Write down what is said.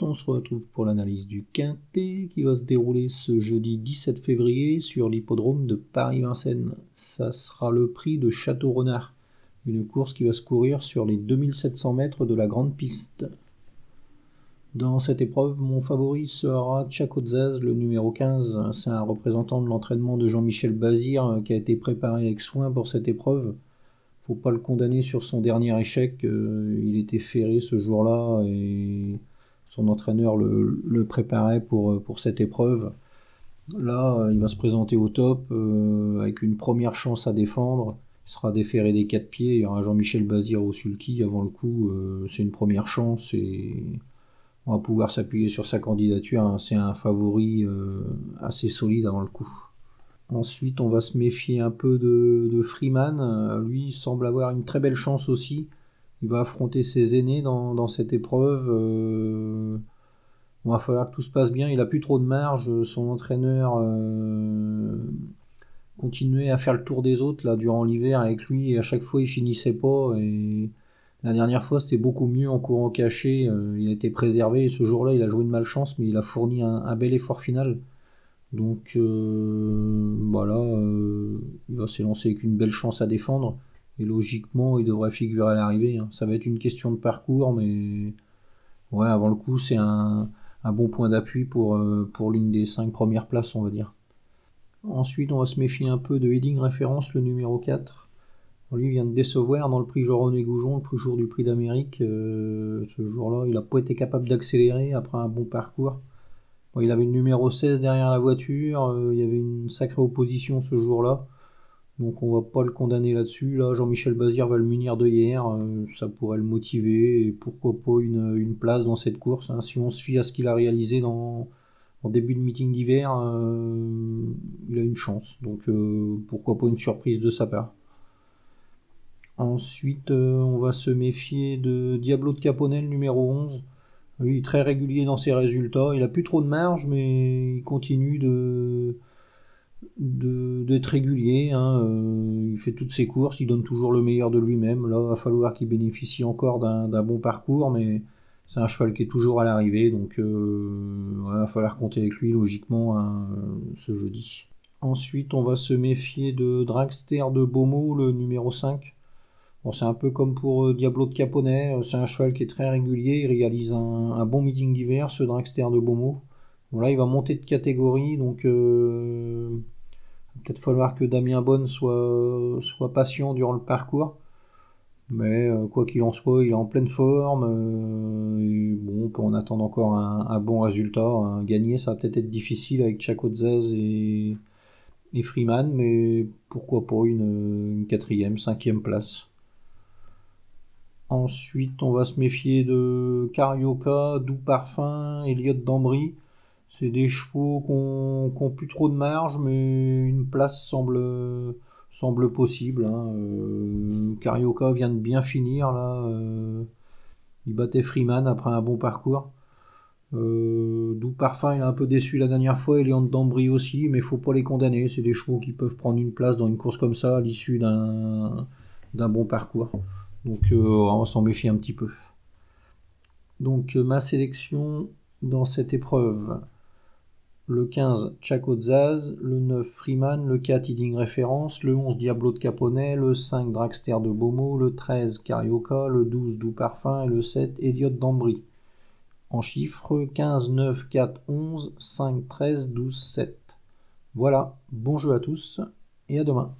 on se retrouve pour l'analyse du Quintet qui va se dérouler ce jeudi 17 février sur l'hippodrome de Paris-Vincennes. Ça sera le prix de Château-Renard, une course qui va se courir sur les 2700 mètres de la grande piste. Dans cette épreuve, mon favori sera Tchakotzaz, le numéro 15. C'est un représentant de l'entraînement de Jean-Michel Bazir qui a été préparé avec soin pour cette épreuve faut pas le condamner sur son dernier échec. Euh, il était ferré ce jour-là et son entraîneur le, préparait pour, pour cette épreuve. Là, il va se présenter au top euh, avec une première chance à défendre. Il sera déféré des quatre pieds. Il y aura Jean-Michel Bazir au sulky avant le coup. Euh, c'est une première chance et on va pouvoir s'appuyer sur sa candidature. C'est un favori assez solide avant le coup. Ensuite, on va se méfier un peu de, Freeman. Euh, lui, semble avoir une très belle chance aussi. Il va affronter ses aînés dans, cette épreuve. Euh, il va falloir que tout se passe bien. Il a plus trop de marge. Son entraîneur euh, continuait à faire le tour des autres là durant l'hiver avec lui et à chaque fois il finissait pas. Et la dernière fois c'était beaucoup mieux en courant caché. il a été préservé. Ce jour-là, il a joué une malchance, mais il a fourni un bel effort final. Donc euh, voilà, euh, il va s'élancer avec une belle chance à défendre. Et logiquement, il devrait figurer à l'arrivée. Hein. Ça va être une question de parcours, mais ouais, avant le coup, c'est un, bon point d'appui pour, euh, pour l'une des cinq premières places, on va dire. Ensuite, on va se méfier un peu de Heading Référence, le numéro 4. Lui vient de décevoir dans le prix Joron et Goujon, le plus jour du prix d'Amérique. ce jour-là, il n'a pas été capable d'accélérer après un bon parcours il avait le numéro 16 derrière la voiture, euh, il y avait une sacrée opposition ce jour-là. Donc on va pas le condamner là-dessus. Là, Jean-Michel Bazir va le munir de hier, euh, ça pourrait le motiver et pourquoi pas une, place dans cette course. Hein. Si on se fie à ce qu'il a réalisé en début de meeting d'hiver, euh, il a une chance. Donc pourquoi pas une surprise de sa part. Ensuite, on va se méfier de Diablo de Caponel numéro 11. Il est très régulier dans ses résultats. Il a plus trop de marge, mais il continue de d'être régulier. Hein. Euh, il fait toutes ses courses, il donne toujours le meilleur de lui-même. Là, il va falloir qu'il bénéficie encore d'un bon parcours, mais c'est un cheval qui est toujours à l'arrivée, donc euh, il va falloir compter avec lui logiquement hein, ce jeudi. Ensuite, on va se méfier de Dragster de Beaumont, le numéro 5 c'est un peu comme pour euh, Diablo de Caponnet, c'est un cheval qui est très régulier, il réalise un, bon meeting d'hiver, ce dragster de Beaumont. Voilà, il va monter de catégorie, donc peut-être falloir que Damien Bonne soit, soit patient durant le parcours. Mais quoi qu'il en soit, il est en pleine forme. bon, on peut en attendre encore un, bon résultat. Gagner, ça va peut-être être difficile avec Chakotzaz et, et Freeman, mais pourquoi pas une, une quatrième, cinquième place. Ensuite, on va se méfier de Carioca, Doux Parfum, Elliott d'Ambry. C'est des chevaux qui n'ont plus trop de marge, mais une place semble, semble possible. Hein. Euh, Carioca vient de bien finir là. Euh, il battait Freeman après un bon parcours. Euh, Doux Parfum, il est un peu déçu la dernière fois, Elliott d'Ambry aussi, mais faut pas les condamner. C'est des chevaux qui peuvent prendre une place dans une course comme ça à l'issue d'un bon parcours. Donc on s'en méfie un petit peu. Donc ma sélection dans cette épreuve. Le 15, Chaco Zaz, le 9, Freeman, le 4, Eating Référence, le 11, Diablo de Caponnet, le 5, Dragster de Beaumont, le 13, Carioca, le 12, Doux Parfum et le 7, Elliot d'Ambry. En chiffres, 15, 9, 4, 11, 5, 13, 12, 7. Voilà, bon jeu à tous et à demain.